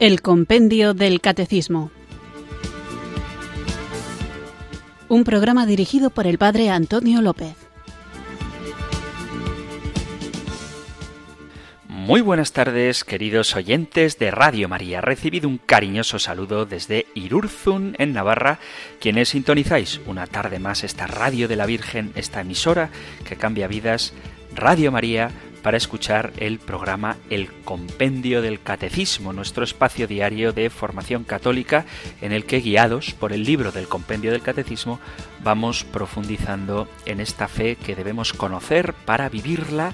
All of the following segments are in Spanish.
El Compendio del Catecismo. Un programa dirigido por el Padre Antonio López. Muy buenas tardes, queridos oyentes de Radio María. Recibido un cariñoso saludo desde Irurzun, en Navarra, quienes sintonizáis una tarde más esta radio de la Virgen, esta emisora que cambia vidas, Radio María para escuchar el programa El Compendio del Catecismo, nuestro espacio diario de formación católica en el que, guiados por el libro del Compendio del Catecismo, vamos profundizando en esta fe que debemos conocer para vivirla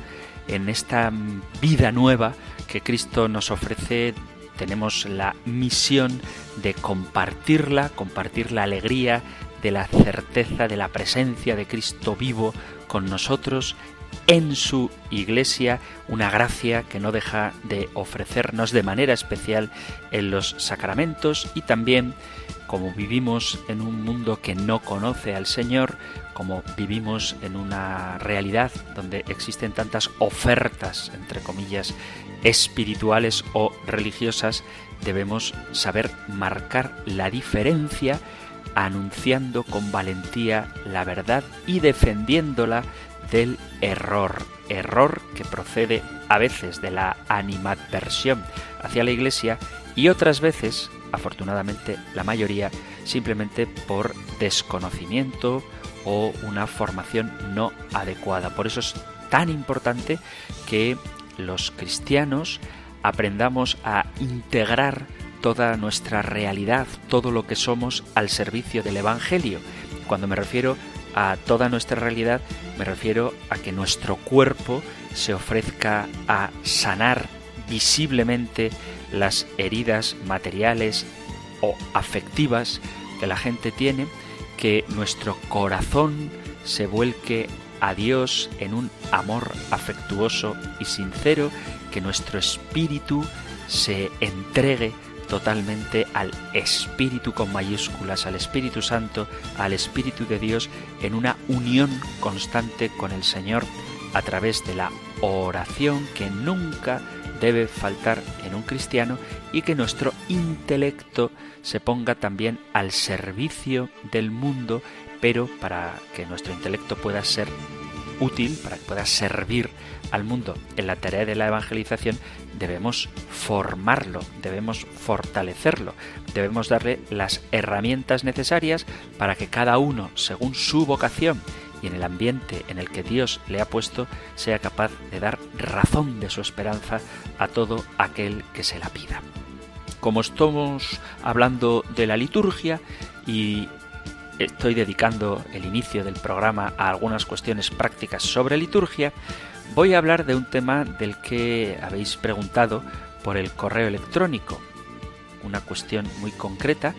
en esta vida nueva que Cristo nos ofrece. Tenemos la misión de compartirla, compartir la alegría de la certeza de la presencia de Cristo vivo con nosotros en su iglesia, una gracia que no deja de ofrecernos de manera especial en los sacramentos y también como vivimos en un mundo que no conoce al Señor, como vivimos en una realidad donde existen tantas ofertas, entre comillas, espirituales o religiosas, debemos saber marcar la diferencia anunciando con valentía la verdad y defendiéndola del error, error que procede a veces de la animadversión hacia la Iglesia y otras veces, afortunadamente la mayoría, simplemente por desconocimiento o una formación no adecuada. Por eso es tan importante que los cristianos aprendamos a integrar toda nuestra realidad, todo lo que somos al servicio del Evangelio. Cuando me refiero a toda nuestra realidad, me refiero a que nuestro cuerpo se ofrezca a sanar visiblemente las heridas materiales o afectivas que la gente tiene, que nuestro corazón se vuelque a Dios en un amor afectuoso y sincero, que nuestro espíritu se entregue totalmente al Espíritu con mayúsculas, al Espíritu Santo, al Espíritu de Dios, en una unión constante con el Señor a través de la oración que nunca debe faltar en un cristiano y que nuestro intelecto se ponga también al servicio del mundo, pero para que nuestro intelecto pueda ser útil, para que pueda servir al mundo. En la tarea de la evangelización, debemos formarlo, debemos fortalecerlo, debemos darle las herramientas necesarias para que cada uno, según su vocación y en el ambiente en el que Dios le ha puesto, sea capaz de dar razón de su esperanza a todo aquel que se la pida. Como estamos hablando de la liturgia y estoy dedicando el inicio del programa a algunas cuestiones prácticas sobre liturgia, voy a hablar de un tema del que habéis preguntado por el correo electrónico, una cuestión muy concreta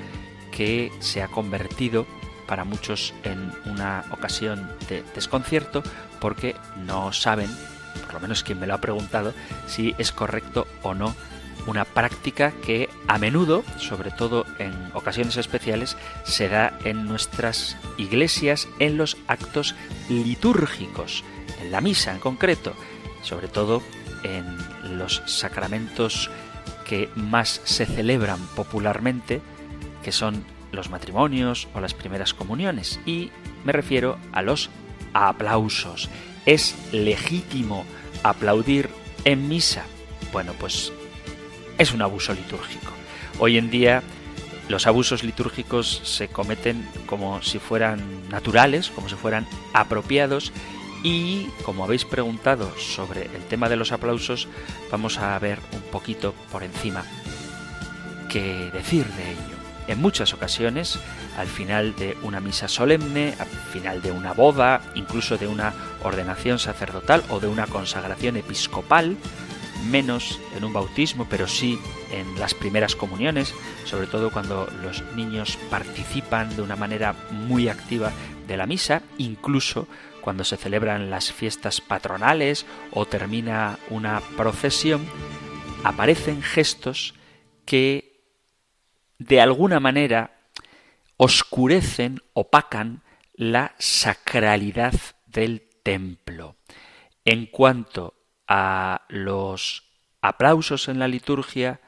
que se ha convertido para muchos en una ocasión de desconcierto porque no saben, por lo menos quien me lo ha preguntado, si es correcto o no una práctica que a menudo, sobre todo en ocasiones especiales, se da en nuestras iglesias en los actos litúrgicos, en la misa en concreto, sobre todo en los sacramentos que más se celebran popularmente, que son los matrimonios o las primeras comuniones. Y me refiero a los aplausos. ¿Es legítimo aplaudir en misa? Bueno, pues es un abuso litúrgico. Hoy en día los abusos litúrgicos se cometen como si fueran naturales, como si fueran apropiados y como habéis preguntado sobre el tema de los aplausos, vamos a ver un poquito por encima qué decir de ello. En muchas ocasiones, al final de una misa solemne, al final de una boda, incluso de una ordenación sacerdotal o de una consagración episcopal, menos en un bautismo, pero sí en las primeras comuniones, sobre todo cuando los niños participan de una manera muy activa de la misa, incluso cuando se celebran las fiestas patronales o termina una procesión, aparecen gestos que de alguna manera oscurecen, opacan la sacralidad del templo. En cuanto a los aplausos en la liturgia,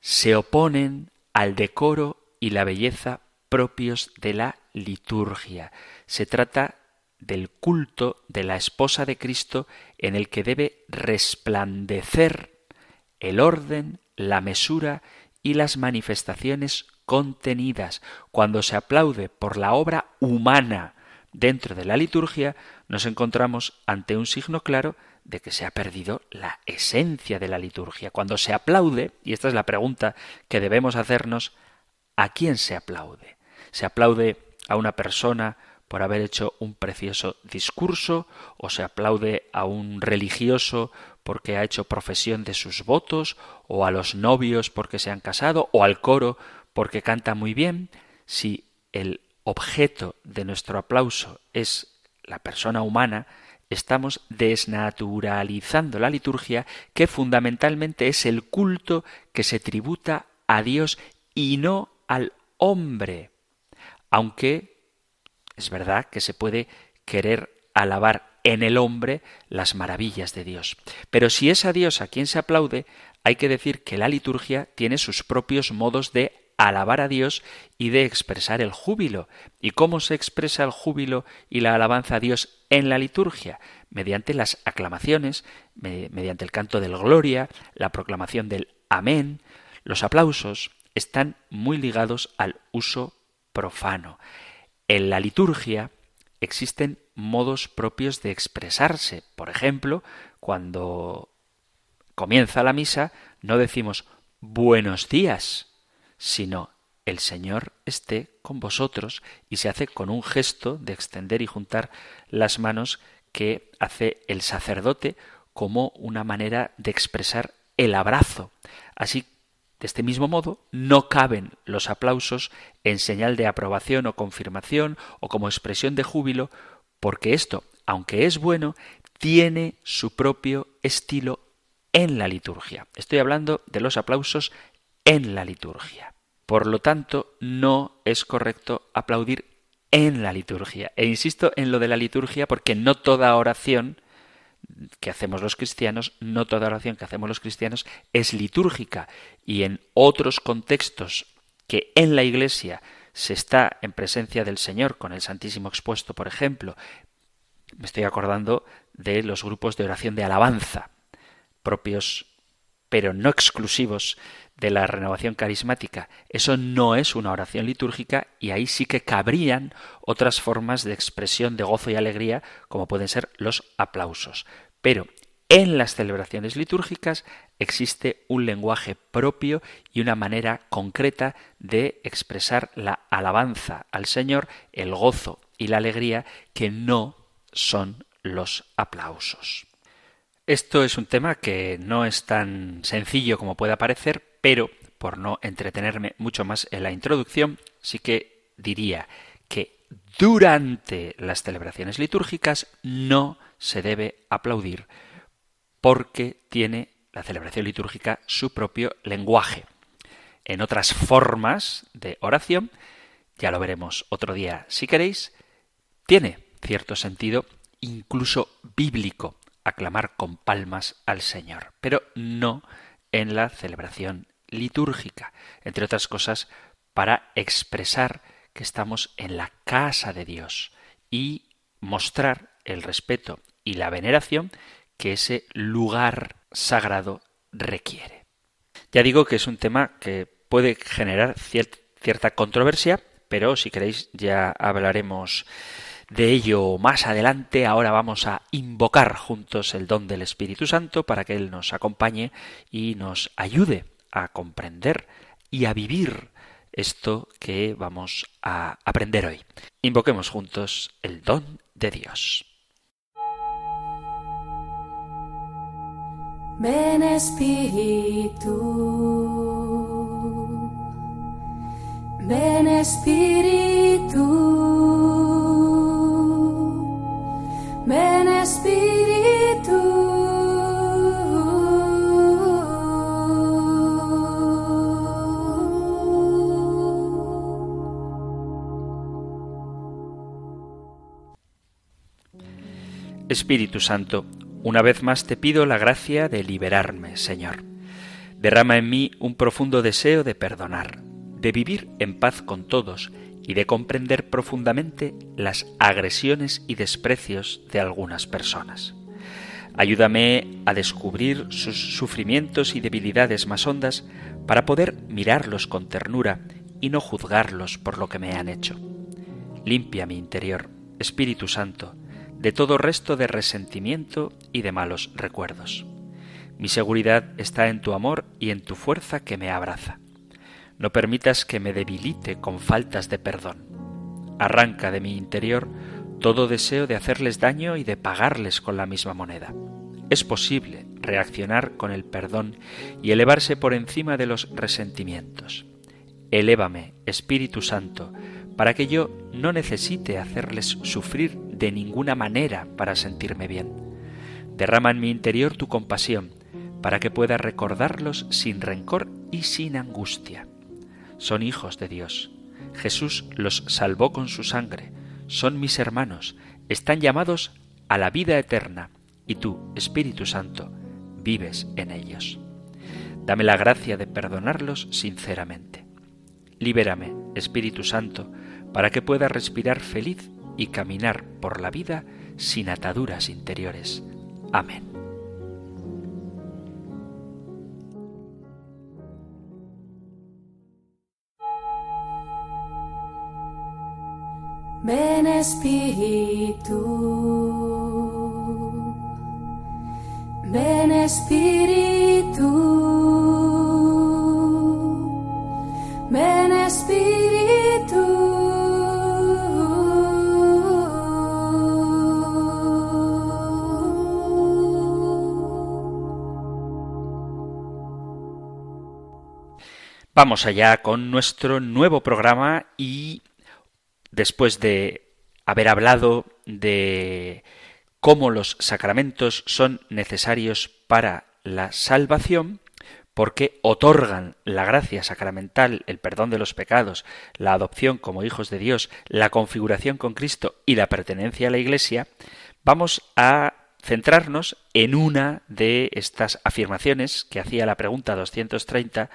se oponen al decoro y la belleza propios de la liturgia. Se trata del culto de la esposa de Cristo en el que debe resplandecer el orden, la mesura y las manifestaciones contenidas. Cuando se aplaude por la obra humana dentro de la liturgia, nos encontramos ante un signo claro de que se ha perdido la esencia de la liturgia. Cuando se aplaude, y esta es la pregunta que debemos hacernos, ¿a quién se aplaude? ¿Se aplaude a una persona por haber hecho un precioso discurso, o se aplaude a un religioso porque ha hecho profesión de sus votos, o a los novios porque se han casado, o al coro porque canta muy bien, si el objeto de nuestro aplauso es la persona humana, estamos desnaturalizando la liturgia, que fundamentalmente es el culto que se tributa a Dios y no al hombre. Aunque es verdad que se puede querer alabar en el hombre las maravillas de Dios. Pero si es a Dios a quien se aplaude, hay que decir que la liturgia tiene sus propios modos de alabar a Dios y de expresar el júbilo. ¿Y cómo se expresa el júbilo y la alabanza a Dios en la liturgia? Mediante las aclamaciones, mediante el canto del gloria, la proclamación del amén. Los aplausos están muy ligados al uso profano. En la liturgia existen modos propios de expresarse. Por ejemplo, cuando comienza la misa, no decimos buenos días, sino el Señor esté con vosotros y se hace con un gesto de extender y juntar las manos que hace el sacerdote como una manera de expresar el abrazo. Así, de este mismo modo, no caben los aplausos en señal de aprobación o confirmación o como expresión de júbilo, porque esto, aunque es bueno, tiene su propio estilo en la liturgia. Estoy hablando de los aplausos en la liturgia. Por lo tanto, no es correcto aplaudir en la liturgia. E insisto en lo de la liturgia porque no toda oración que hacemos los cristianos, no toda oración que hacemos los cristianos es litúrgica y en otros contextos que en la Iglesia se está en presencia del Señor con el Santísimo expuesto, por ejemplo, me estoy acordando de los grupos de oración de alabanza propios pero no exclusivos de la renovación carismática. Eso no es una oración litúrgica y ahí sí que cabrían otras formas de expresión de gozo y alegría como pueden ser los aplausos. Pero en las celebraciones litúrgicas existe un lenguaje propio y una manera concreta de expresar la alabanza al Señor, el gozo y la alegría que no son los aplausos. Esto es un tema que no es tan sencillo como pueda parecer, pero por no entretenerme mucho más en la introducción, sí que diría que durante las celebraciones litúrgicas no se debe aplaudir porque tiene la celebración litúrgica su propio lenguaje. En otras formas de oración, ya lo veremos otro día si queréis, tiene cierto sentido incluso bíblico aclamar con palmas al Señor, pero no en la celebración litúrgica, entre otras cosas para expresar que estamos en la casa de Dios y mostrar el respeto y la veneración que ese lugar sagrado requiere. Ya digo que es un tema que puede generar cierta controversia, pero si queréis ya hablaremos de ello más adelante. Ahora vamos a invocar juntos el don del Espíritu Santo para que Él nos acompañe y nos ayude a comprender y a vivir esto que vamos a aprender hoy. Invoquemos juntos el don de Dios. Ven Espíritu, ven Espíritu. Ven Espíritu. Espíritu Santo, una vez más te pido la gracia de liberarme, Señor Derrama en mí un profundo deseo de perdonar, de vivir en paz con todos y de comprender profundamente las agresiones y desprecios de algunas personas. Ayúdame a descubrir sus sufrimientos y debilidades más hondas para poder mirarlos con ternura y no juzgarlos por lo que me han hecho. Limpia mi interior, Espíritu Santo, de todo resto de resentimiento y de malos recuerdos. Mi seguridad está en tu amor y en tu fuerza que me abraza. No permitas que me debilite con faltas de perdón. Arranca de mi interior todo deseo de hacerles daño y de pagarles con la misma moneda. Es posible reaccionar con el perdón y elevarse por encima de los resentimientos. Elévame, Espíritu Santo, para que yo no necesite hacerles sufrir de ninguna manera para sentirme bien. Derrama en mi interior tu compasión, para que pueda recordarlos sin rencor y sin angustia. Son hijos de Dios. Jesús los salvó con su sangre. Son mis hermanos. Están llamados a la vida eterna. Y tú, Espíritu Santo, vives en ellos. Dame la gracia de perdonarlos sinceramente. Libérame, Espíritu Santo, para que pueda respirar feliz y caminar por la vida sin ataduras interiores. Amén. Ven Espíritu, ven Espíritu, ven Espíritu. Vamos allá con nuestro nuevo programa y después de haber hablado de cómo los sacramentos son necesarios para la salvación, porque otorgan la gracia sacramental, el perdón de los pecados, la adopción como hijos de Dios, la configuración con Cristo y la pertenencia a la Iglesia, vamos a centrarnos en una de estas afirmaciones que hacía la pregunta 230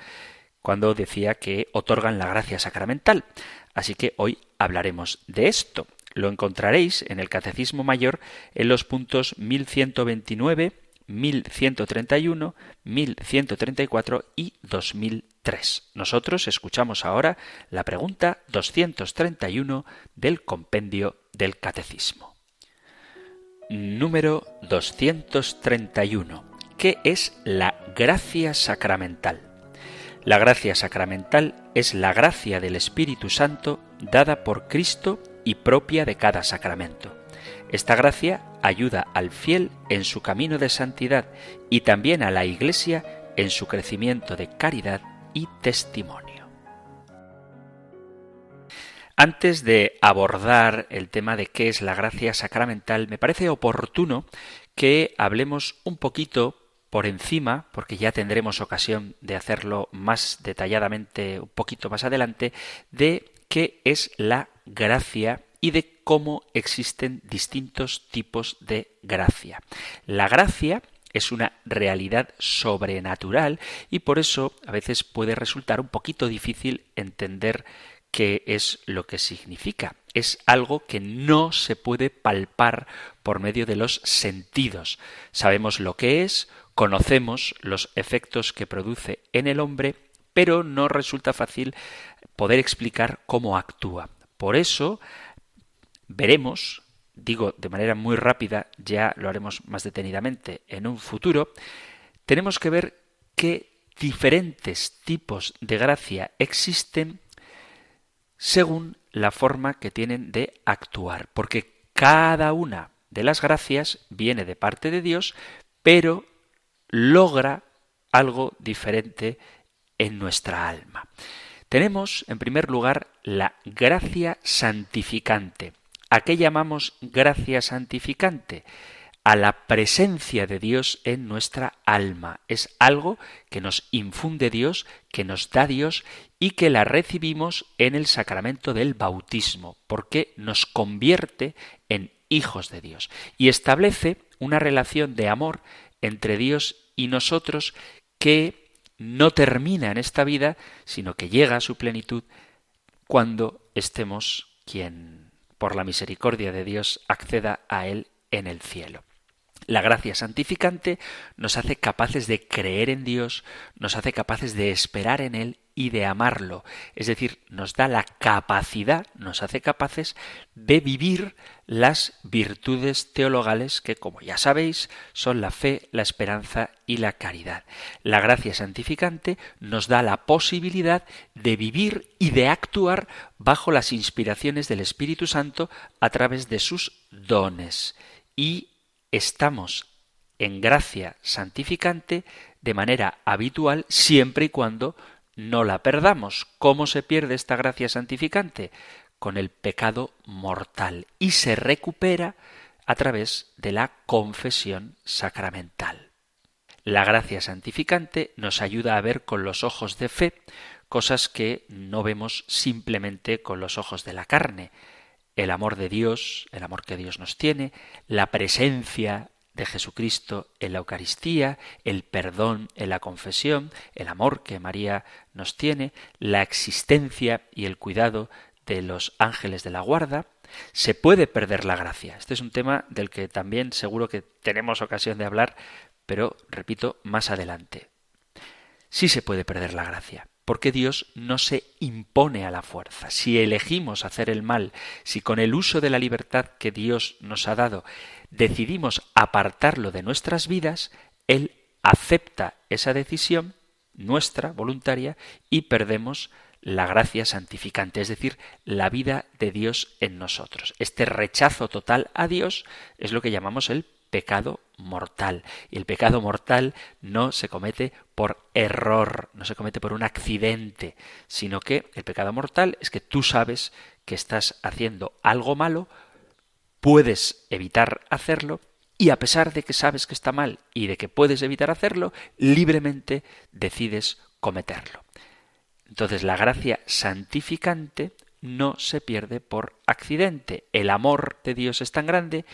cuando decía que otorgan la gracia sacramental. Así que hoy hablaremos de esto. Lo encontraréis en el Catecismo Mayor en los puntos 1129, 1131, 1134 y 2003. Nosotros escuchamos ahora la pregunta 231 del compendio del Catecismo. Número 231. ¿Qué es la gracia sacramental? La gracia sacramental es la gracia del Espíritu Santo dada por Cristo y propia de cada sacramento. Esta gracia ayuda al fiel en su camino de santidad y también a la Iglesia en su crecimiento de caridad y testimonio. Antes de abordar el tema de qué es la gracia sacramental, me parece oportuno que hablemos un poquito por encima, porque ya tendremos ocasión de hacerlo más detalladamente un poquito más adelante, de qué es la gracia y de cómo existen distintos tipos de gracia. La gracia es una realidad sobrenatural y por eso a veces puede resultar un poquito difícil entender qué es lo que significa. Es algo que no se puede palpar por medio de los sentidos. Sabemos lo que es, Conocemos los efectos que produce en el hombre, pero no resulta fácil poder explicar cómo actúa. Por eso veremos, digo de manera muy rápida, ya lo haremos más detenidamente en un futuro, tenemos que ver qué diferentes tipos de gracia existen según la forma que tienen de actuar, porque cada una de las gracias viene de parte de Dios, pero logra algo diferente en nuestra alma. Tenemos, en primer lugar, la gracia santificante. ¿A qué llamamos gracia santificante? A la presencia de Dios en nuestra alma. Es algo que nos infunde Dios, que nos da Dios y que la recibimos en el sacramento del bautismo, porque nos convierte en hijos de Dios y establece una relación de amor entre Dios y nosotros que no termina en esta vida, sino que llega a su plenitud cuando estemos quien, por la misericordia de Dios, acceda a Él en el cielo. La gracia santificante nos hace capaces de creer en Dios, nos hace capaces de esperar en Él y de amarlo. Es decir, nos da la capacidad, nos hace capaces de vivir las virtudes teologales que, como ya sabéis, son la fe, la esperanza y la caridad. La gracia santificante nos da la posibilidad de vivir y de actuar bajo las inspiraciones del Espíritu Santo a través de sus dones. Y estamos en gracia santificante de manera habitual siempre y cuando no la perdamos. ¿Cómo se pierde esta gracia santificante? Con el pecado mortal y se recupera a través de la confesión sacramental. La gracia santificante nos ayuda a ver con los ojos de fe cosas que no vemos simplemente con los ojos de la carne. El amor de Dios, el amor que Dios nos tiene, la presencia de Jesucristo en la Eucaristía, el perdón en la confesión, el amor que María nos tiene, la existencia y el cuidado de los ángeles de la guarda, se puede perder la gracia. Este es un tema del que también seguro que tenemos ocasión de hablar, pero repito, más adelante. Sí se puede perder la gracia porque Dios no se impone a la fuerza. Si elegimos hacer el mal, si con el uso de la libertad que Dios nos ha dado decidimos apartarlo de nuestras vidas, Él acepta esa decisión nuestra, voluntaria, y perdemos la gracia santificante, es decir, la vida de Dios en nosotros. Este rechazo total a Dios es lo que llamamos el pecado mortal. Y el pecado mortal no se comete por error, no se comete por un accidente, sino que el pecado mortal es que tú sabes que estás haciendo algo malo, puedes evitar hacerlo, y a pesar de que sabes que está mal y de que puedes evitar hacerlo, libremente decides cometerlo. Entonces la gracia santificante no se pierde por accidente. El amor de Dios es tan grande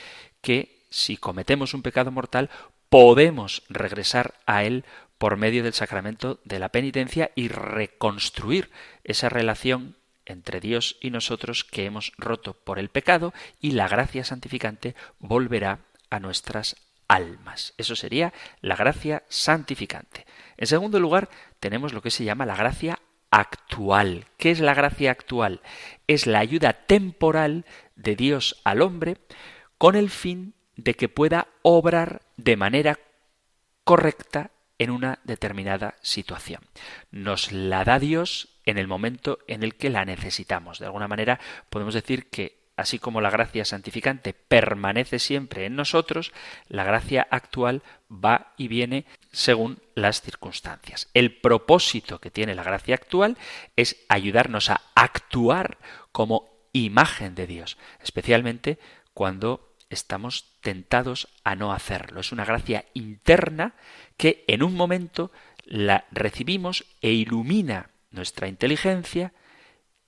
que si cometemos un pecado mortal, podemos regresar a Él por medio del sacramento de la penitencia y reconstruir esa relación entre Dios y nosotros que hemos roto por el pecado y la gracia santificante volverá a nuestras almas. Eso sería la gracia santificante. En segundo lugar, tenemos lo que se llama la gracia actual. ¿Qué es la gracia actual? Es la ayuda temporal de Dios al hombre con el fin de que pueda obrar de manera correcta en una determinada situación. Nos la da Dios en el momento en el que la necesitamos. De alguna manera podemos decir que así como la gracia santificante permanece siempre en nosotros, la gracia actual va y viene según las circunstancias. El propósito que tiene la gracia actual es ayudarnos a actuar como imagen de Dios, especialmente cuando estamos tentados a no hacerlo. Es una gracia interna que en un momento la recibimos e ilumina nuestra inteligencia,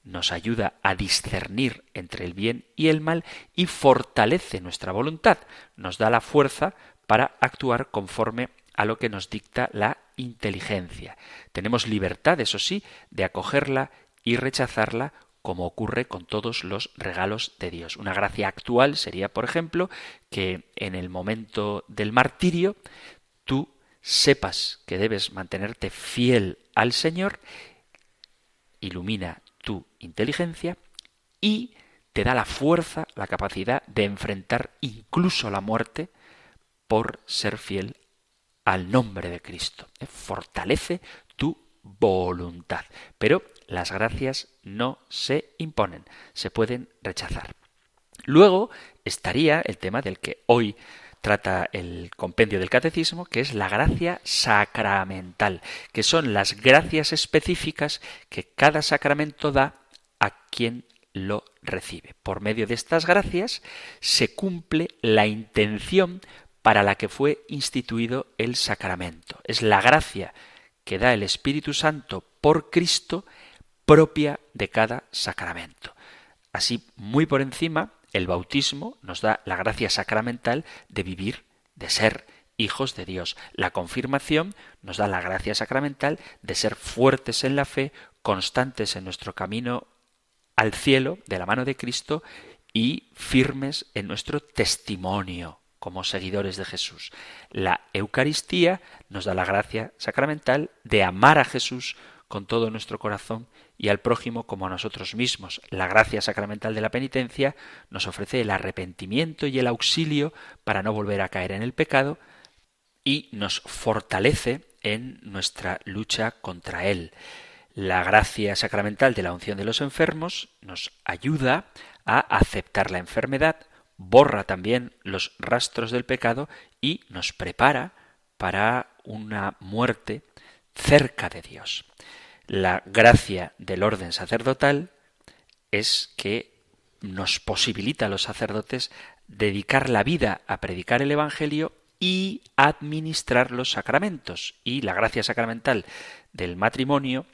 nos ayuda a discernir entre el bien y el mal y fortalece nuestra voluntad, nos da la fuerza para actuar conforme a lo que nos dicta la inteligencia. Tenemos libertad, eso sí, de acogerla y rechazarla como ocurre con todos los regalos de Dios. Una gracia actual sería, por ejemplo, que en el momento del martirio tú sepas que debes mantenerte fiel al Señor, ilumina tu inteligencia y te da la fuerza, la capacidad de enfrentar incluso la muerte por ser fiel al nombre de Cristo. Fortalece voluntad. Pero las gracias no se imponen, se pueden rechazar. Luego estaría el tema del que hoy trata el compendio del catecismo, que es la gracia sacramental, que son las gracias específicas que cada sacramento da a quien lo recibe. Por medio de estas gracias se cumple la intención para la que fue instituido el sacramento. Es la gracia que da el Espíritu Santo por Cristo propia de cada sacramento. Así, muy por encima, el bautismo nos da la gracia sacramental de vivir, de ser hijos de Dios. La confirmación nos da la gracia sacramental de ser fuertes en la fe, constantes en nuestro camino al cielo de la mano de Cristo y firmes en nuestro testimonio como seguidores de Jesús. La Eucaristía nos da la gracia sacramental de amar a Jesús con todo nuestro corazón y al prójimo como a nosotros mismos. La gracia sacramental de la penitencia nos ofrece el arrepentimiento y el auxilio para no volver a caer en el pecado y nos fortalece en nuestra lucha contra él. La gracia sacramental de la unción de los enfermos nos ayuda a aceptar la enfermedad, borra también los rastros del pecado y nos prepara para una muerte cerca de Dios. La gracia del orden sacerdotal es que nos posibilita a los sacerdotes dedicar la vida a predicar el Evangelio y administrar los sacramentos. Y la gracia sacramental del matrimonio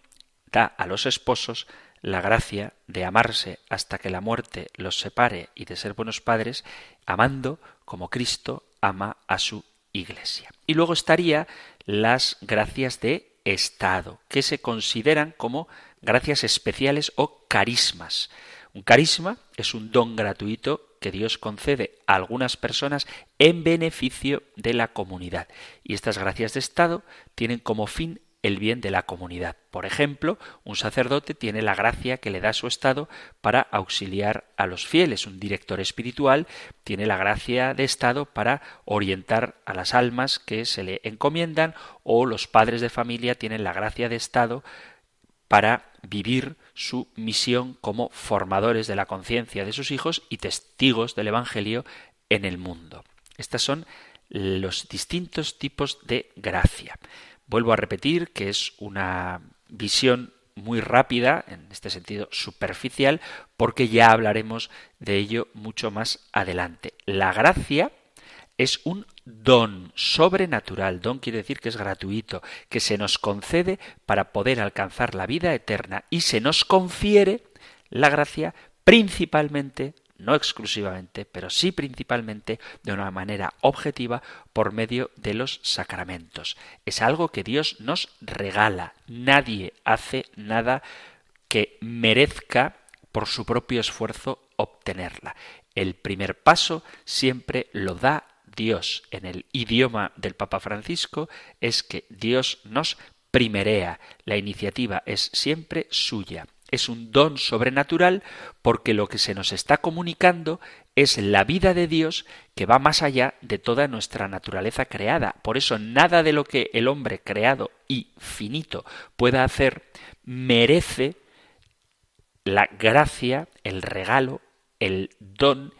da a los esposos la gracia de amarse hasta que la muerte los separe y de ser buenos padres, amando como Cristo ama a su Iglesia. Y luego estaría las gracias de Estado, que se consideran como gracias especiales o carismas. Un carisma es un don gratuito que Dios concede a algunas personas en beneficio de la comunidad. Y estas gracias de Estado tienen como fin el bien de la comunidad. Por ejemplo, un sacerdote tiene la gracia que le da su Estado para auxiliar a los fieles. Un director espiritual tiene la gracia de Estado para orientar a las almas que se le encomiendan o los padres de familia tienen la gracia de Estado para vivir su misión como formadores de la conciencia de sus hijos y testigos del Evangelio en el mundo. Estos son los distintos tipos de gracia. Vuelvo a repetir que es una visión muy rápida, en este sentido superficial, porque ya hablaremos de ello mucho más adelante. La gracia es un don sobrenatural. Don quiere decir que es gratuito, que se nos concede para poder alcanzar la vida eterna y se nos confiere la gracia principalmente no exclusivamente, pero sí principalmente de una manera objetiva por medio de los sacramentos. Es algo que Dios nos regala. Nadie hace nada que merezca por su propio esfuerzo obtenerla. El primer paso siempre lo da Dios. En el idioma del Papa Francisco es que Dios nos primerea. La iniciativa es siempre suya es un don sobrenatural porque lo que se nos está comunicando es la vida de Dios que va más allá de toda nuestra naturaleza creada. Por eso nada de lo que el hombre creado y finito pueda hacer merece la gracia, el regalo, el don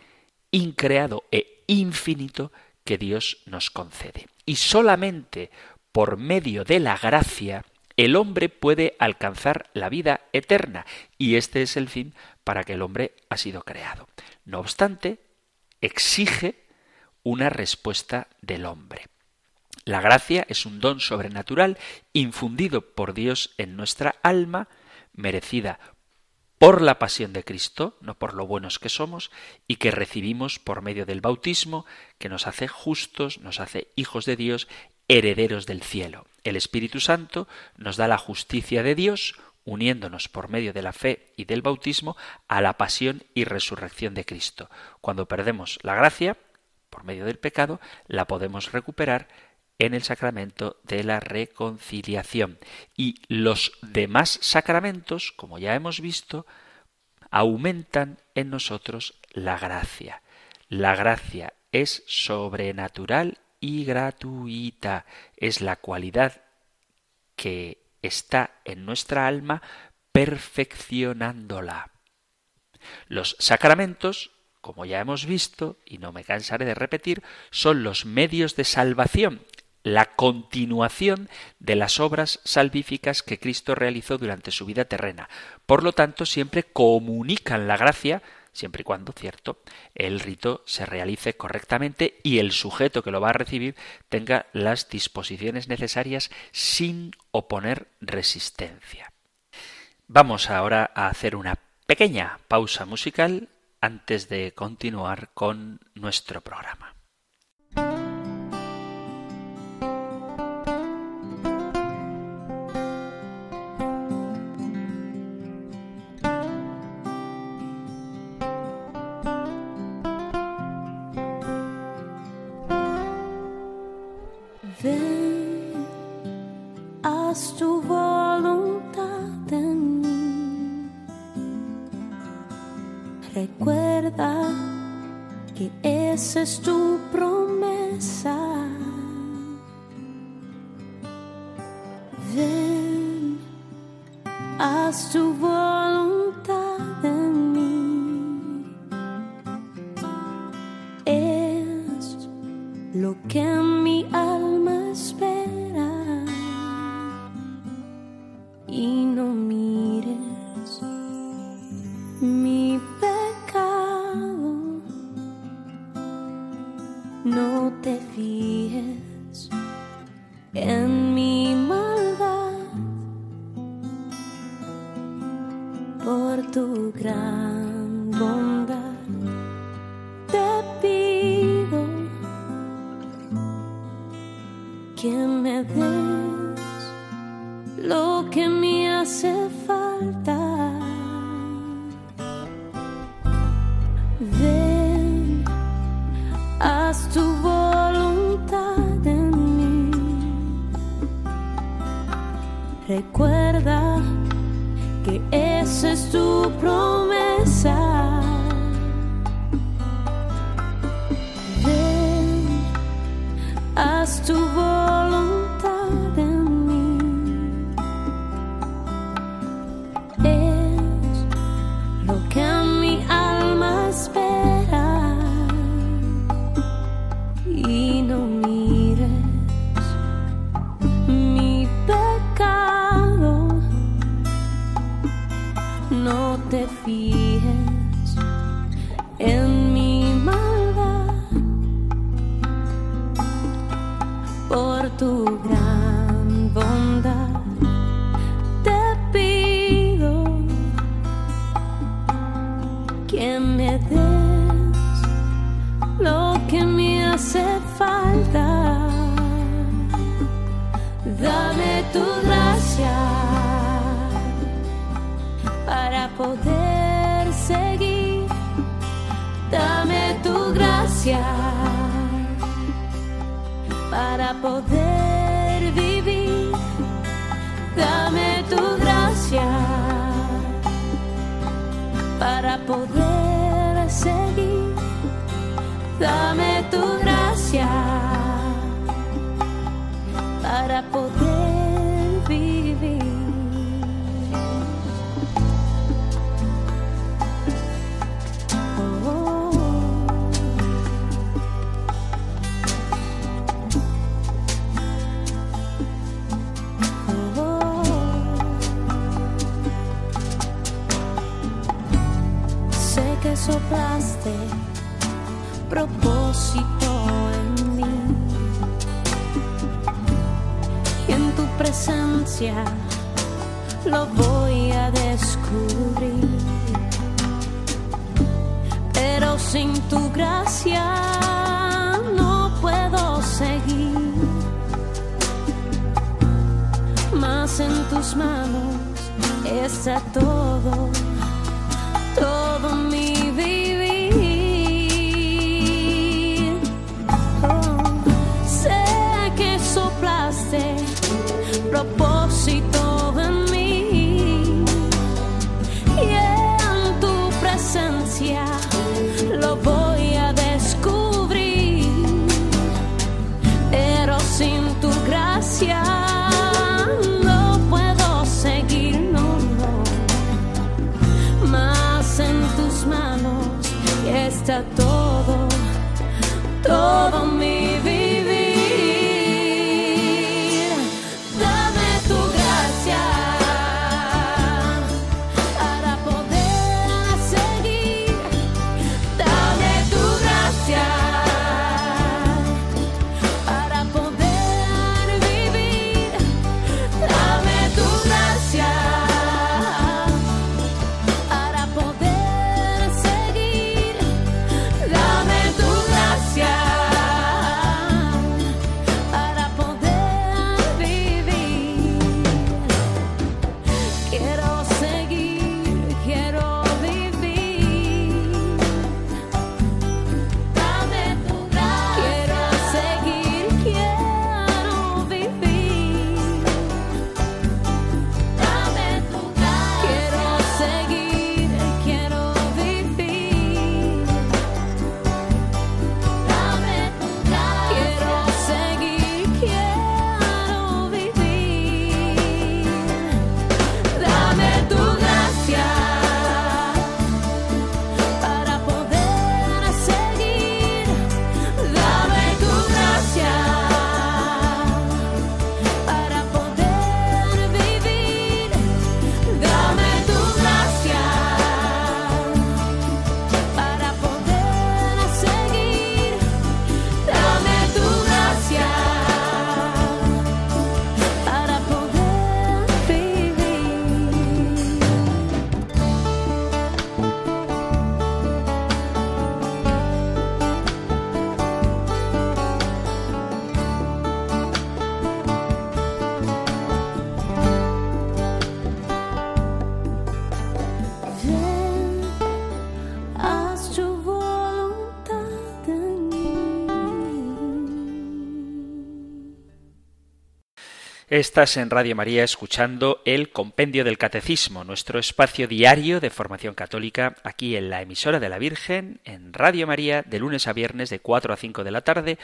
increado e infinito que Dios nos concede. Y solamente por medio de la gracia el hombre puede alcanzar la vida eterna y este es el fin para que el hombre ha sido creado. No obstante, exige una respuesta del hombre. La gracia es un don sobrenatural infundido por Dios en nuestra alma, merecida por la pasión de Cristo, no por lo buenos que somos, y que recibimos por medio del bautismo, que nos hace justos, nos hace hijos de Dios herederos del cielo. El Espíritu Santo nos da la justicia de Dios, uniéndonos por medio de la fe y del bautismo a la pasión y resurrección de Cristo. Cuando perdemos la gracia, por medio del pecado, la podemos recuperar en el sacramento de la reconciliación. Y los demás sacramentos, como ya hemos visto, aumentan en nosotros la gracia. La gracia es sobrenatural y gratuita. Es la cualidad que está en nuestra alma perfeccionándola. Los sacramentos, como ya hemos visto, y no me cansaré de repetir, son los medios de salvación, la continuación de las obras salvíficas que Cristo realizó durante su vida terrena. Por lo tanto, siempre comunican la gracia siempre y cuando, cierto, el rito se realice correctamente y el sujeto que lo va a recibir tenga las disposiciones necesarias sin oponer resistencia. Vamos ahora a hacer una pequeña pausa musical antes de continuar con nuestro programa. que me des lo que me hace falta. Ven, haz tu voluntad en mí. Recuerda que ese es tu propósito. para poder Estás en Radio María escuchando el Compendio del Catecismo, nuestro espacio diario de formación católica, aquí en la emisora de la Virgen, en Radio María, de lunes a viernes de 4 a 5 de la tarde,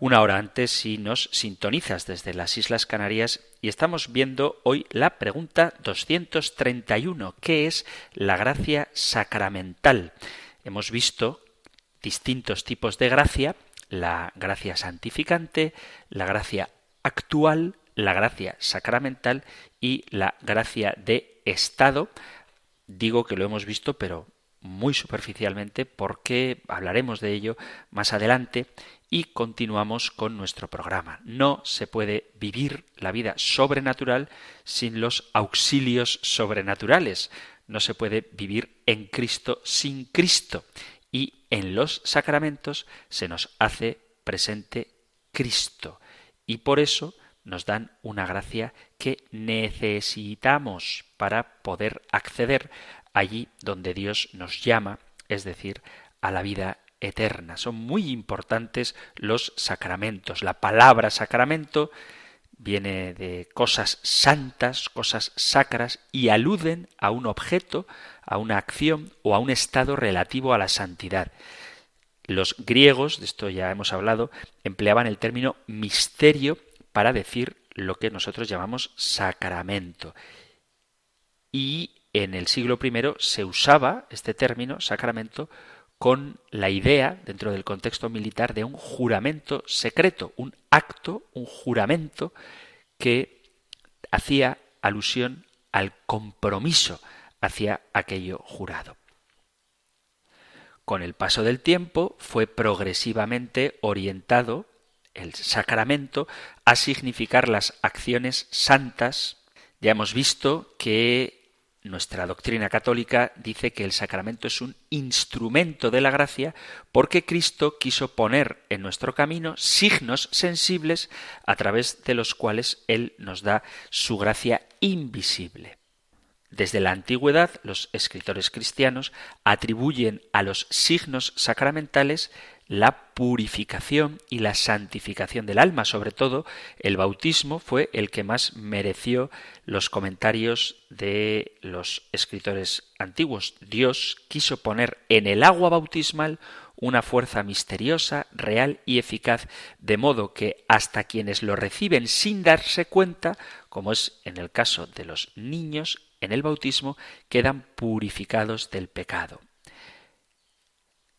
una hora antes si nos sintonizas desde las Islas Canarias. Y estamos viendo hoy la pregunta 231, ¿qué es la gracia sacramental? Hemos visto distintos tipos de gracia, la gracia santificante, la gracia actual, la gracia sacramental y la gracia de Estado. Digo que lo hemos visto, pero muy superficialmente porque hablaremos de ello más adelante y continuamos con nuestro programa. No se puede vivir la vida sobrenatural sin los auxilios sobrenaturales. No se puede vivir en Cristo sin Cristo. Y en los sacramentos se nos hace presente Cristo. Y por eso nos dan una gracia que necesitamos para poder acceder allí donde Dios nos llama, es decir, a la vida eterna. Son muy importantes los sacramentos. La palabra sacramento viene de cosas santas, cosas sacras, y aluden a un objeto, a una acción o a un estado relativo a la santidad. Los griegos, de esto ya hemos hablado, empleaban el término misterio para decir lo que nosotros llamamos sacramento. Y en el siglo I se usaba este término, sacramento, con la idea, dentro del contexto militar, de un juramento secreto, un acto, un juramento que hacía alusión al compromiso hacia aquello jurado. Con el paso del tiempo fue progresivamente orientado el sacramento a significar las acciones santas. Ya hemos visto que nuestra doctrina católica dice que el sacramento es un instrumento de la gracia porque Cristo quiso poner en nuestro camino signos sensibles a través de los cuales Él nos da su gracia invisible. Desde la antigüedad, los escritores cristianos atribuyen a los signos sacramentales la purificación y la santificación del alma. Sobre todo, el bautismo fue el que más mereció los comentarios de los escritores antiguos. Dios quiso poner en el agua bautismal una fuerza misteriosa, real y eficaz, de modo que hasta quienes lo reciben sin darse cuenta, como es en el caso de los niños, en el bautismo quedan purificados del pecado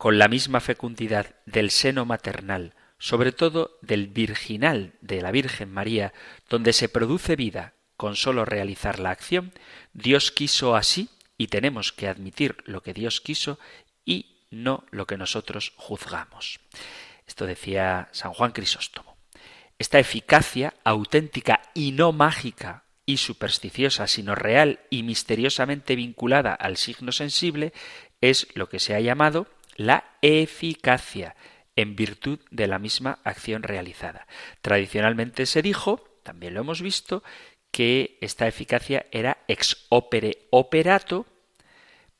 con la misma fecundidad del seno maternal, sobre todo del virginal de la Virgen María, donde se produce vida con sólo realizar la acción, Dios quiso así, y tenemos que admitir lo que Dios quiso y no lo que nosotros juzgamos. Esto decía San Juan Crisóstomo. Esta eficacia auténtica y no mágica y supersticiosa, sino real y misteriosamente vinculada al signo sensible, es lo que se ha llamado la eficacia en virtud de la misma acción realizada. Tradicionalmente se dijo, también lo hemos visto, que esta eficacia era ex opere operato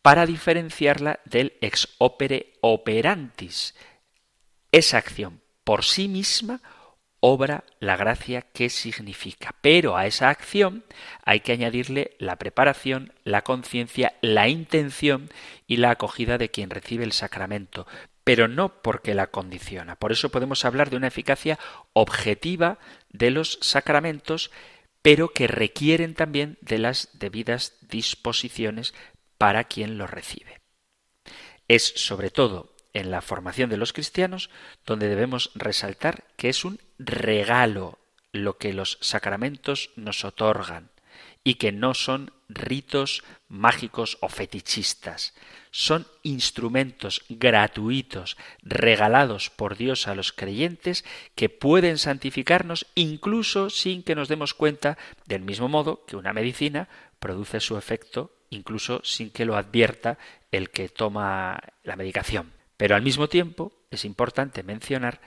para diferenciarla del ex opere operantis. Esa acción por sí misma obra la gracia que significa. Pero a esa acción hay que añadirle la preparación, la conciencia, la intención y la acogida de quien recibe el sacramento, pero no porque la condiciona. Por eso podemos hablar de una eficacia objetiva de los sacramentos, pero que requieren también de las debidas disposiciones para quien los recibe. Es sobre todo en la formación de los cristianos donde debemos resaltar que es un regalo lo que los sacramentos nos otorgan y que no son ritos mágicos o fetichistas. Son instrumentos gratuitos regalados por Dios a los creyentes que pueden santificarnos incluso sin que nos demos cuenta, del mismo modo que una medicina produce su efecto incluso sin que lo advierta el que toma la medicación. Pero al mismo tiempo es importante mencionar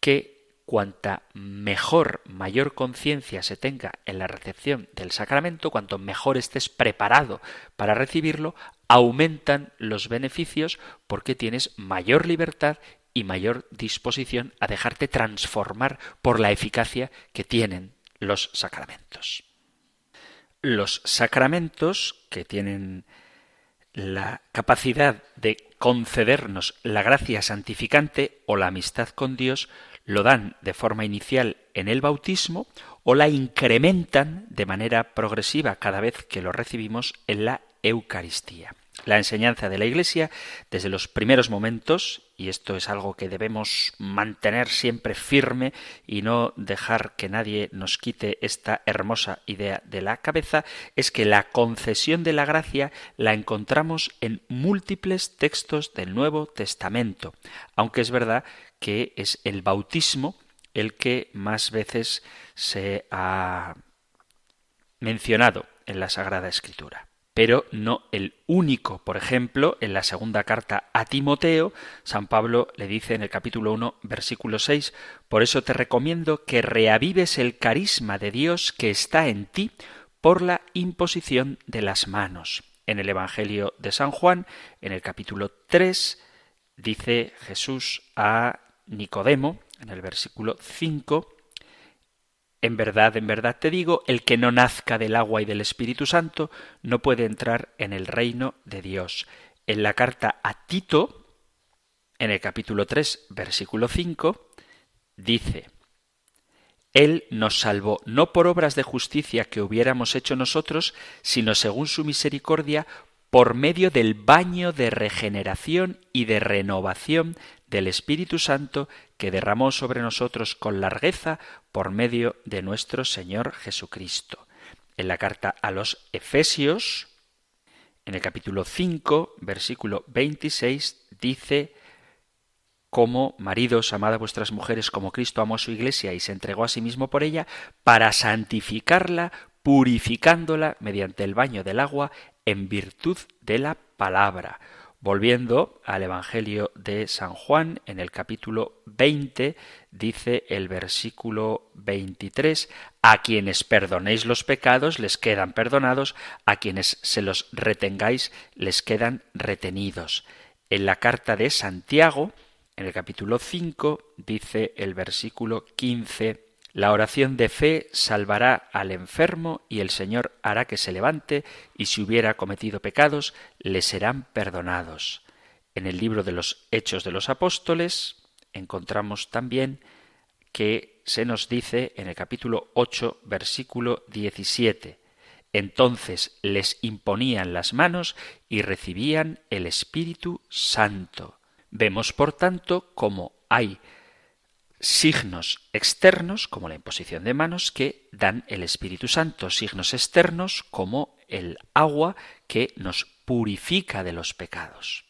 que cuanta mejor, mayor conciencia se tenga en la recepción del sacramento, cuanto mejor estés preparado para recibirlo, aumentan los beneficios porque tienes mayor libertad y mayor disposición a dejarte transformar por la eficacia que tienen los sacramentos. Los sacramentos que tienen la capacidad de concedernos la gracia santificante o la amistad con Dios lo dan de forma inicial en el bautismo o la incrementan de manera progresiva cada vez que lo recibimos en la Eucaristía. La enseñanza de la Iglesia desde los primeros momentos, y esto es algo que debemos mantener siempre firme y no dejar que nadie nos quite esta hermosa idea de la cabeza, es que la concesión de la gracia la encontramos en múltiples textos del Nuevo Testamento, aunque es verdad que es el bautismo el que más veces se ha mencionado en la Sagrada Escritura pero no el único. Por ejemplo, en la segunda carta a Timoteo, San Pablo le dice en el capítulo 1, versículo 6, Por eso te recomiendo que reavives el carisma de Dios que está en ti por la imposición de las manos. En el Evangelio de San Juan, en el capítulo 3, dice Jesús a Nicodemo, en el versículo 5, en verdad, en verdad te digo, el que no nazca del agua y del Espíritu Santo no puede entrar en el reino de Dios. En la carta a Tito, en el capítulo 3, versículo 5, dice, Él nos salvó no por obras de justicia que hubiéramos hecho nosotros, sino según su misericordia, por medio del baño de regeneración y de renovación del Espíritu Santo que derramó sobre nosotros con largueza por medio de nuestro Señor Jesucristo. En la carta a los Efesios, en el capítulo 5, versículo 26, dice como maridos, amad a vuestras mujeres como Cristo amó a su iglesia y se entregó a sí mismo por ella, para santificarla, purificándola mediante el baño del agua en virtud de la palabra Volviendo al Evangelio de San Juan, en el capítulo 20, dice el versículo 23, a quienes perdonéis los pecados les quedan perdonados, a quienes se los retengáis les quedan retenidos. En la carta de Santiago, en el capítulo 5, dice el versículo 15, la oración de fe salvará al enfermo y el Señor hará que se levante y si hubiera cometido pecados le serán perdonados. En el libro de los Hechos de los Apóstoles encontramos también que se nos dice en el capítulo 8 versículo 17 entonces les imponían las manos y recibían el Espíritu Santo. Vemos, por tanto, cómo hay signos externos, como la imposición de manos, que dan el Espíritu Santo, signos externos como el agua que nos purifica de los pecados.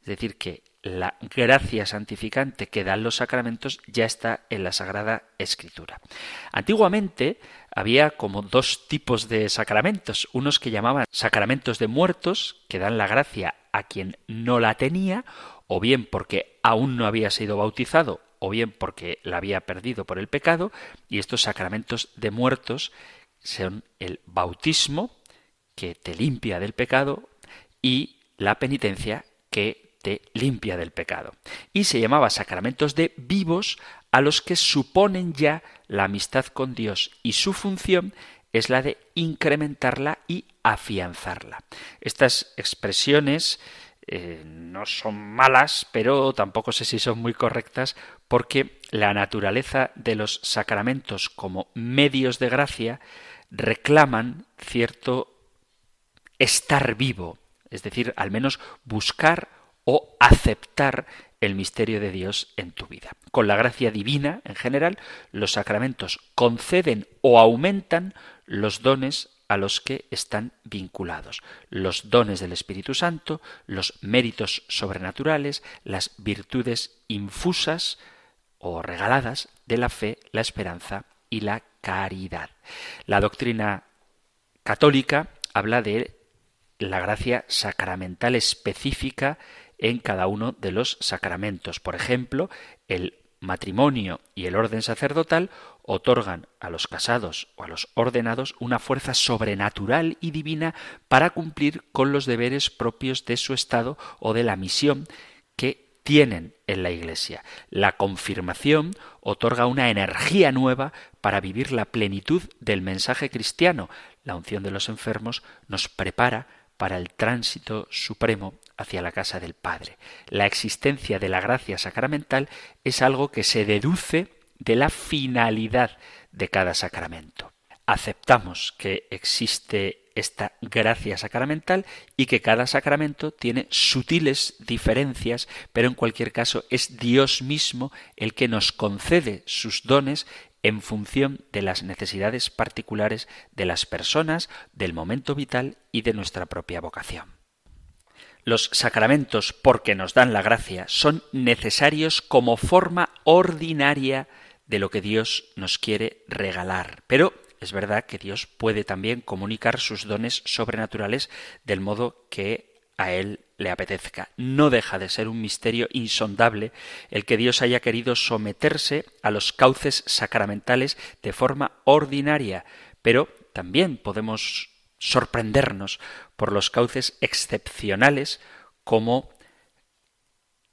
Es decir, que la gracia santificante que dan los sacramentos ya está en la Sagrada Escritura. Antiguamente había como dos tipos de sacramentos, unos que llamaban sacramentos de muertos, que dan la gracia a quien no la tenía, o bien porque aún no había sido bautizado o bien porque la había perdido por el pecado, y estos sacramentos de muertos son el bautismo, que te limpia del pecado, y la penitencia, que te limpia del pecado. Y se llamaba sacramentos de vivos a los que suponen ya la amistad con Dios, y su función es la de incrementarla y afianzarla. Estas expresiones eh, no son malas, pero tampoco sé si son muy correctas, porque la naturaleza de los sacramentos como medios de gracia reclaman cierto estar vivo, es decir, al menos buscar o aceptar el misterio de Dios en tu vida. Con la gracia divina, en general, los sacramentos conceden o aumentan los dones a los que están vinculados. Los dones del Espíritu Santo, los méritos sobrenaturales, las virtudes infusas o regaladas de la fe, la esperanza y la caridad. La doctrina católica habla de la gracia sacramental específica en cada uno de los sacramentos. Por ejemplo, el matrimonio y el orden sacerdotal otorgan a los casados o a los ordenados una fuerza sobrenatural y divina para cumplir con los deberes propios de su estado o de la misión tienen en la Iglesia. La confirmación otorga una energía nueva para vivir la plenitud del mensaje cristiano. La unción de los enfermos nos prepara para el tránsito supremo hacia la casa del Padre. La existencia de la gracia sacramental es algo que se deduce de la finalidad de cada sacramento. Aceptamos que existe esta gracia sacramental y que cada sacramento tiene sutiles diferencias, pero en cualquier caso es Dios mismo el que nos concede sus dones en función de las necesidades particulares de las personas, del momento vital y de nuestra propia vocación. Los sacramentos, porque nos dan la gracia, son necesarios como forma ordinaria de lo que Dios nos quiere regalar. Pero es verdad que Dios puede también comunicar sus dones sobrenaturales del modo que a Él le apetezca. No deja de ser un misterio insondable el que Dios haya querido someterse a los cauces sacramentales de forma ordinaria, pero también podemos sorprendernos por los cauces excepcionales como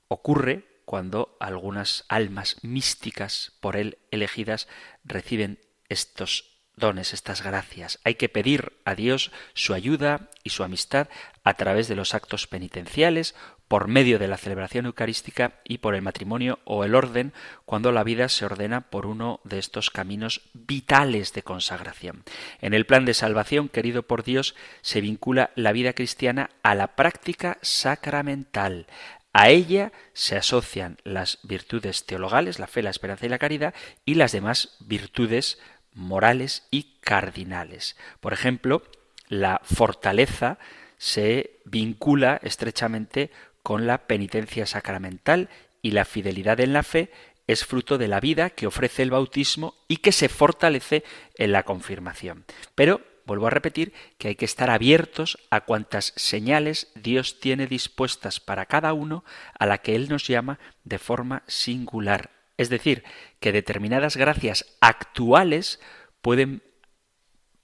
ocurre cuando algunas almas místicas por él elegidas reciben estos estas gracias. Hay que pedir a Dios su ayuda y su amistad a través de los actos penitenciales, por medio de la celebración eucarística y por el matrimonio o el orden, cuando la vida se ordena por uno de estos caminos vitales de consagración. En el plan de salvación querido por Dios se vincula la vida cristiana a la práctica sacramental, a ella se asocian las virtudes teologales, la fe, la esperanza y la caridad, y las demás virtudes morales y cardinales. Por ejemplo, la fortaleza se vincula estrechamente con la penitencia sacramental y la fidelidad en la fe es fruto de la vida que ofrece el bautismo y que se fortalece en la confirmación. Pero vuelvo a repetir que hay que estar abiertos a cuantas señales Dios tiene dispuestas para cada uno a la que Él nos llama de forma singular. Es decir, que determinadas gracias actuales pueden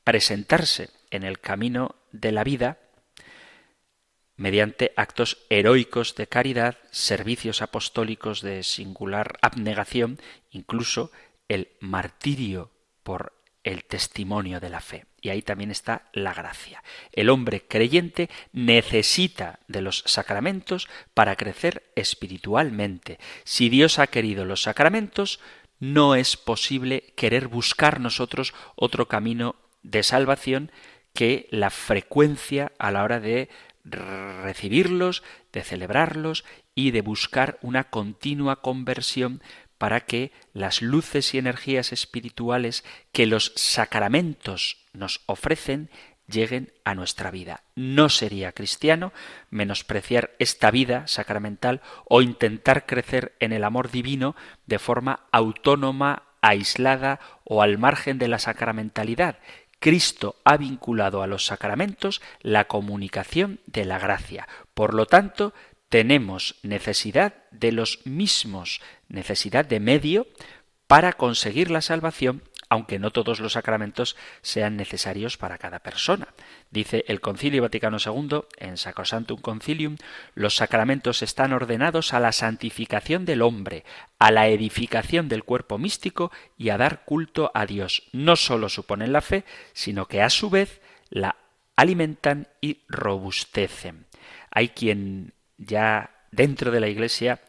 presentarse en el camino de la vida mediante actos heroicos de caridad, servicios apostólicos de singular abnegación, incluso el martirio por el testimonio de la fe. Y ahí también está la gracia. El hombre creyente necesita de los sacramentos para crecer espiritualmente. Si Dios ha querido los sacramentos, no es posible querer buscar nosotros otro camino de salvación que la frecuencia a la hora de recibirlos, de celebrarlos y de buscar una continua conversión para que las luces y energías espirituales que los sacramentos nos ofrecen lleguen a nuestra vida. No sería cristiano menospreciar esta vida sacramental o intentar crecer en el amor divino de forma autónoma, aislada o al margen de la sacramentalidad. Cristo ha vinculado a los sacramentos la comunicación de la gracia. Por lo tanto, tenemos necesidad de los mismos, necesidad de medio para conseguir la salvación, aunque no todos los sacramentos sean necesarios para cada persona. Dice el Concilio Vaticano II en Sacrosantum Concilium, los sacramentos están ordenados a la santificación del hombre, a la edificación del cuerpo místico y a dar culto a Dios. No sólo suponen la fe, sino que a su vez la alimentan y robustecen. Hay quien ya dentro de la Iglesia,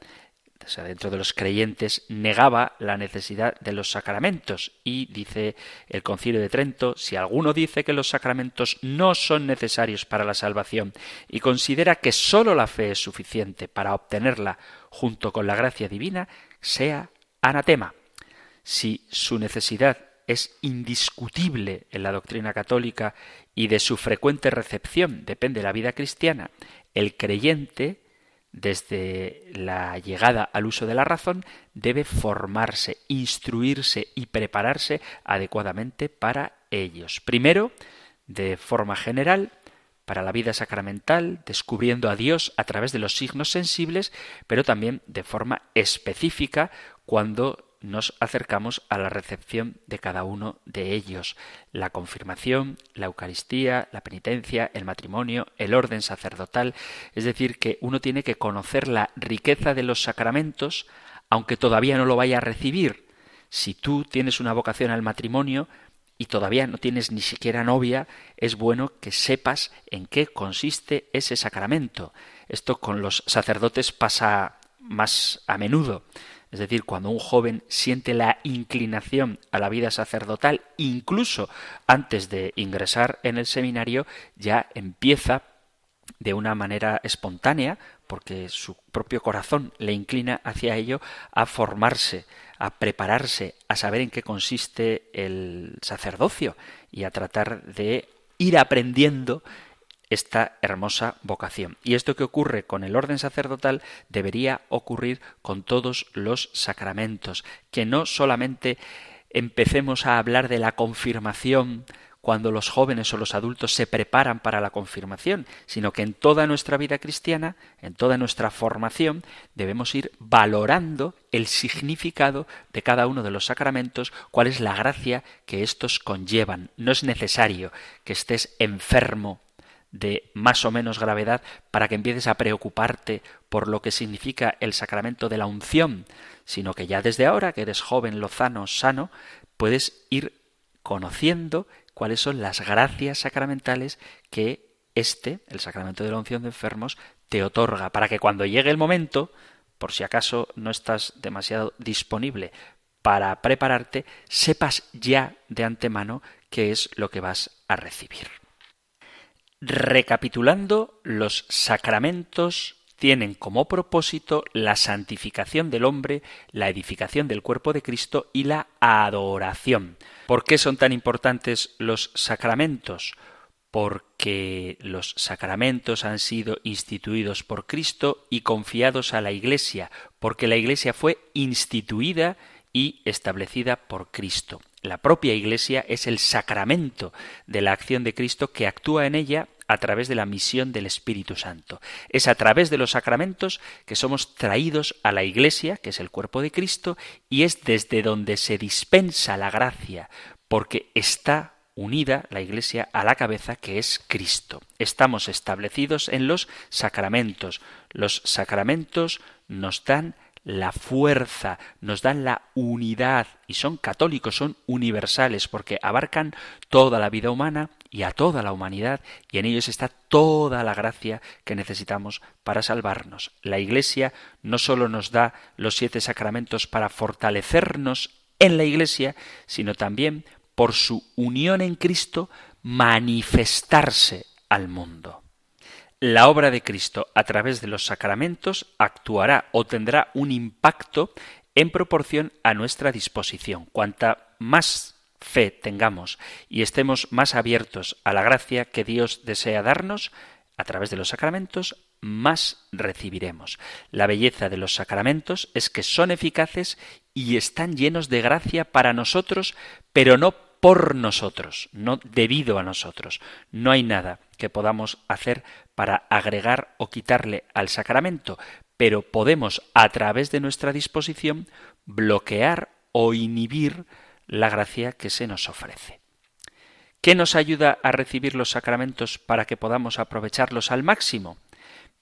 o sea, dentro de los creyentes, negaba la necesidad de los sacramentos. Y dice el Concilio de Trento, si alguno dice que los sacramentos no son necesarios para la salvación y considera que sólo la fe es suficiente para obtenerla junto con la gracia divina, sea anatema. Si su necesidad es indiscutible en la doctrina católica y de su frecuente recepción depende la vida cristiana, el creyente, desde la llegada al uso de la razón, debe formarse, instruirse y prepararse adecuadamente para ellos. Primero, de forma general, para la vida sacramental, descubriendo a Dios a través de los signos sensibles, pero también de forma específica cuando nos acercamos a la recepción de cada uno de ellos. La confirmación, la Eucaristía, la penitencia, el matrimonio, el orden sacerdotal. Es decir, que uno tiene que conocer la riqueza de los sacramentos, aunque todavía no lo vaya a recibir. Si tú tienes una vocación al matrimonio, y todavía no tienes ni siquiera novia, es bueno que sepas en qué consiste ese sacramento. Esto con los sacerdotes pasa más a menudo. Es decir, cuando un joven siente la inclinación a la vida sacerdotal, incluso antes de ingresar en el seminario, ya empieza de una manera espontánea, porque su propio corazón le inclina hacia ello, a formarse, a prepararse, a saber en qué consiste el sacerdocio y a tratar de ir aprendiendo esta hermosa vocación. Y esto que ocurre con el orden sacerdotal debería ocurrir con todos los sacramentos, que no solamente empecemos a hablar de la confirmación cuando los jóvenes o los adultos se preparan para la confirmación, sino que en toda nuestra vida cristiana, en toda nuestra formación, debemos ir valorando el significado de cada uno de los sacramentos, cuál es la gracia que éstos conllevan. No es necesario que estés enfermo de más o menos gravedad para que empieces a preocuparte por lo que significa el sacramento de la unción, sino que ya desde ahora que eres joven, lozano, sano, puedes ir conociendo cuáles son las gracias sacramentales que este, el sacramento de la unción de enfermos, te otorga, para que cuando llegue el momento, por si acaso no estás demasiado disponible para prepararte, sepas ya de antemano qué es lo que vas a recibir. Recapitulando, los sacramentos tienen como propósito la santificación del hombre, la edificación del cuerpo de Cristo y la adoración. ¿Por qué son tan importantes los sacramentos? Porque los sacramentos han sido instituidos por Cristo y confiados a la Iglesia, porque la Iglesia fue instituida y establecida por Cristo. La propia Iglesia es el sacramento de la acción de Cristo que actúa en ella a través de la misión del Espíritu Santo. Es a través de los sacramentos que somos traídos a la Iglesia, que es el cuerpo de Cristo, y es desde donde se dispensa la gracia, porque está unida la Iglesia a la cabeza que es Cristo. Estamos establecidos en los sacramentos. Los sacramentos nos dan la fuerza, nos dan la unidad y son católicos, son universales porque abarcan toda la vida humana y a toda la humanidad y en ellos está toda la gracia que necesitamos para salvarnos. La Iglesia no sólo nos da los siete sacramentos para fortalecernos en la Iglesia, sino también por su unión en Cristo manifestarse al mundo la obra de Cristo a través de los sacramentos actuará o tendrá un impacto en proporción a nuestra disposición. Cuanta más fe tengamos y estemos más abiertos a la gracia que Dios desea darnos a través de los sacramentos, más recibiremos. La belleza de los sacramentos es que son eficaces y están llenos de gracia para nosotros, pero no por nosotros, no debido a nosotros. No hay nada que podamos hacer para agregar o quitarle al sacramento, pero podemos, a través de nuestra disposición, bloquear o inhibir la gracia que se nos ofrece. ¿Qué nos ayuda a recibir los sacramentos para que podamos aprovecharlos al máximo?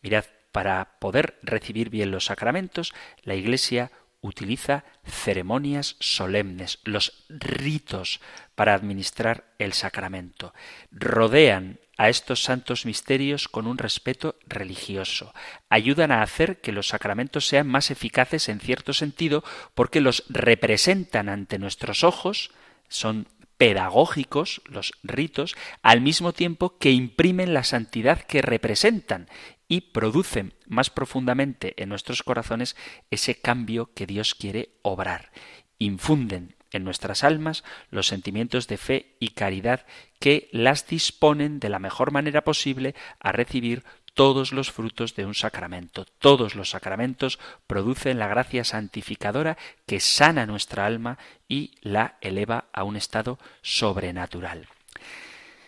Mirad, para poder recibir bien los sacramentos, la Iglesia utiliza ceremonias solemnes, los ritos para administrar el sacramento. Rodean a estos santos misterios con un respeto religioso. Ayudan a hacer que los sacramentos sean más eficaces en cierto sentido porque los representan ante nuestros ojos, son pedagógicos los ritos, al mismo tiempo que imprimen la santidad que representan y producen más profundamente en nuestros corazones ese cambio que Dios quiere obrar. Infunden en nuestras almas los sentimientos de fe y caridad que las disponen de la mejor manera posible a recibir todos los frutos de un sacramento. Todos los sacramentos producen la gracia santificadora que sana nuestra alma y la eleva a un estado sobrenatural.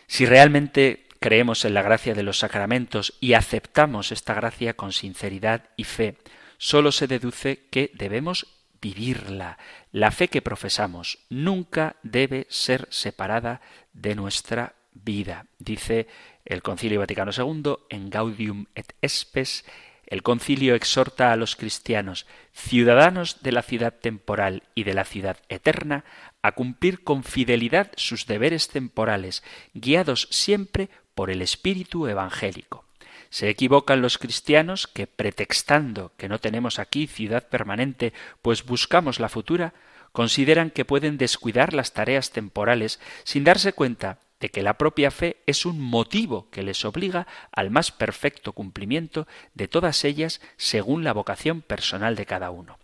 Si realmente creemos en la gracia de los sacramentos y aceptamos esta gracia con sinceridad y fe, sólo se deduce que debemos vivirla. La fe que profesamos nunca debe ser separada de nuestra vida. Dice el Concilio Vaticano II en Gaudium et Spes, el concilio exhorta a los cristianos, ciudadanos de la ciudad temporal y de la ciudad eterna, a cumplir con fidelidad sus deberes temporales, guiados siempre por el espíritu evangélico. Se equivocan los cristianos que, pretextando que no tenemos aquí ciudad permanente, pues buscamos la futura, consideran que pueden descuidar las tareas temporales sin darse cuenta de que la propia fe es un motivo que les obliga al más perfecto cumplimiento de todas ellas según la vocación personal de cada uno.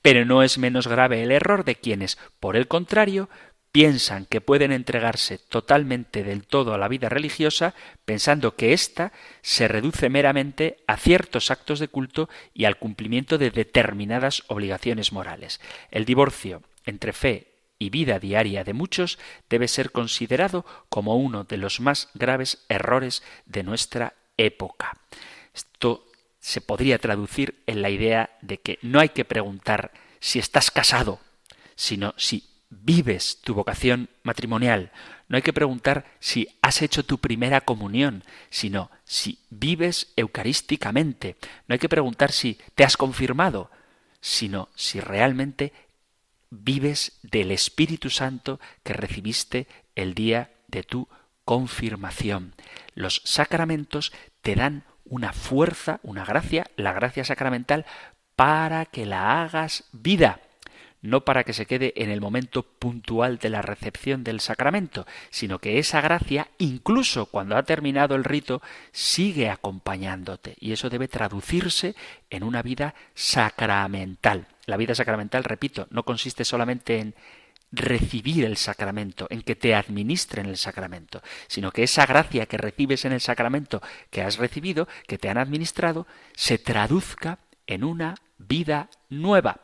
Pero no es menos grave el error de quienes, por el contrario, piensan que pueden entregarse totalmente del todo a la vida religiosa, pensando que ésta se reduce meramente a ciertos actos de culto y al cumplimiento de determinadas obligaciones morales. El divorcio entre fe y vida diaria de muchos debe ser considerado como uno de los más graves errores de nuestra época. Esto se podría traducir en la idea de que no hay que preguntar si estás casado, sino si vives tu vocación matrimonial. No hay que preguntar si has hecho tu primera comunión, sino si vives eucarísticamente. No hay que preguntar si te has confirmado, sino si realmente vives del Espíritu Santo que recibiste el día de tu confirmación. Los sacramentos te dan una fuerza, una gracia, la gracia sacramental, para que la hagas vida no para que se quede en el momento puntual de la recepción del sacramento, sino que esa gracia, incluso cuando ha terminado el rito, sigue acompañándote. Y eso debe traducirse en una vida sacramental. La vida sacramental, repito, no consiste solamente en recibir el sacramento, en que te administren el sacramento, sino que esa gracia que recibes en el sacramento que has recibido, que te han administrado, se traduzca en una vida nueva,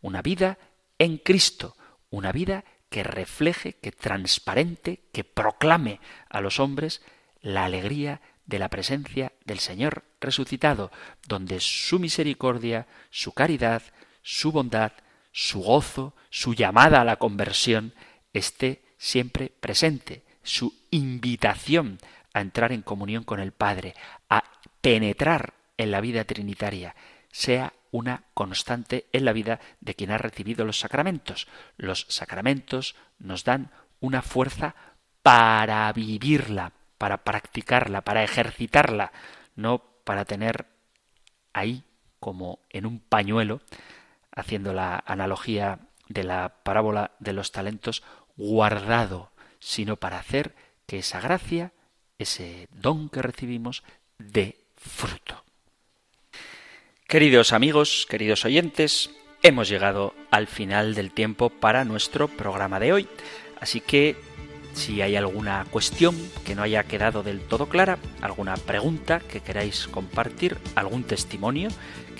una vida en Cristo, una vida que refleje, que transparente, que proclame a los hombres la alegría de la presencia del Señor resucitado, donde su misericordia, su caridad, su bondad, su gozo, su llamada a la conversión esté siempre presente, su invitación a entrar en comunión con el Padre, a penetrar en la vida trinitaria, sea una constante en la vida de quien ha recibido los sacramentos. Los sacramentos nos dan una fuerza para vivirla, para practicarla, para ejercitarla, no para tener ahí como en un pañuelo, haciendo la analogía de la parábola de los talentos, guardado, sino para hacer que esa gracia, ese don que recibimos, dé fruto. Queridos amigos, queridos oyentes, hemos llegado al final del tiempo para nuestro programa de hoy. Así que si hay alguna cuestión que no haya quedado del todo clara, alguna pregunta que queráis compartir, algún testimonio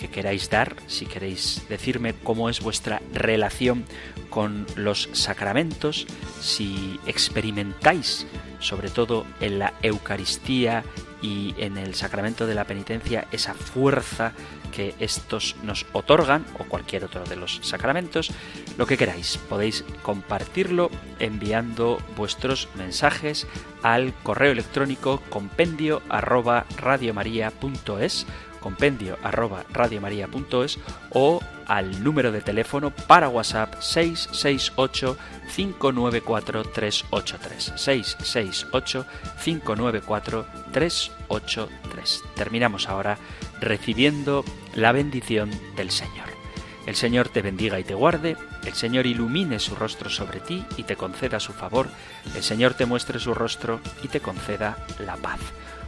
que queráis dar, si queréis decirme cómo es vuestra relación con los sacramentos, si experimentáis, sobre todo en la Eucaristía y en el sacramento de la penitencia, esa fuerza que estos nos otorgan, o cualquier otro de los sacramentos, lo que queráis. Podéis compartirlo enviando vuestros mensajes al correo electrónico compendio arroba compendio arroba radiomaria.es o al número de teléfono para WhatsApp 668 594 383 668 594 383 terminamos ahora recibiendo la bendición del Señor. El Señor te bendiga y te guarde, el Señor ilumine su rostro sobre ti y te conceda su favor, el Señor te muestre su rostro y te conceda la paz.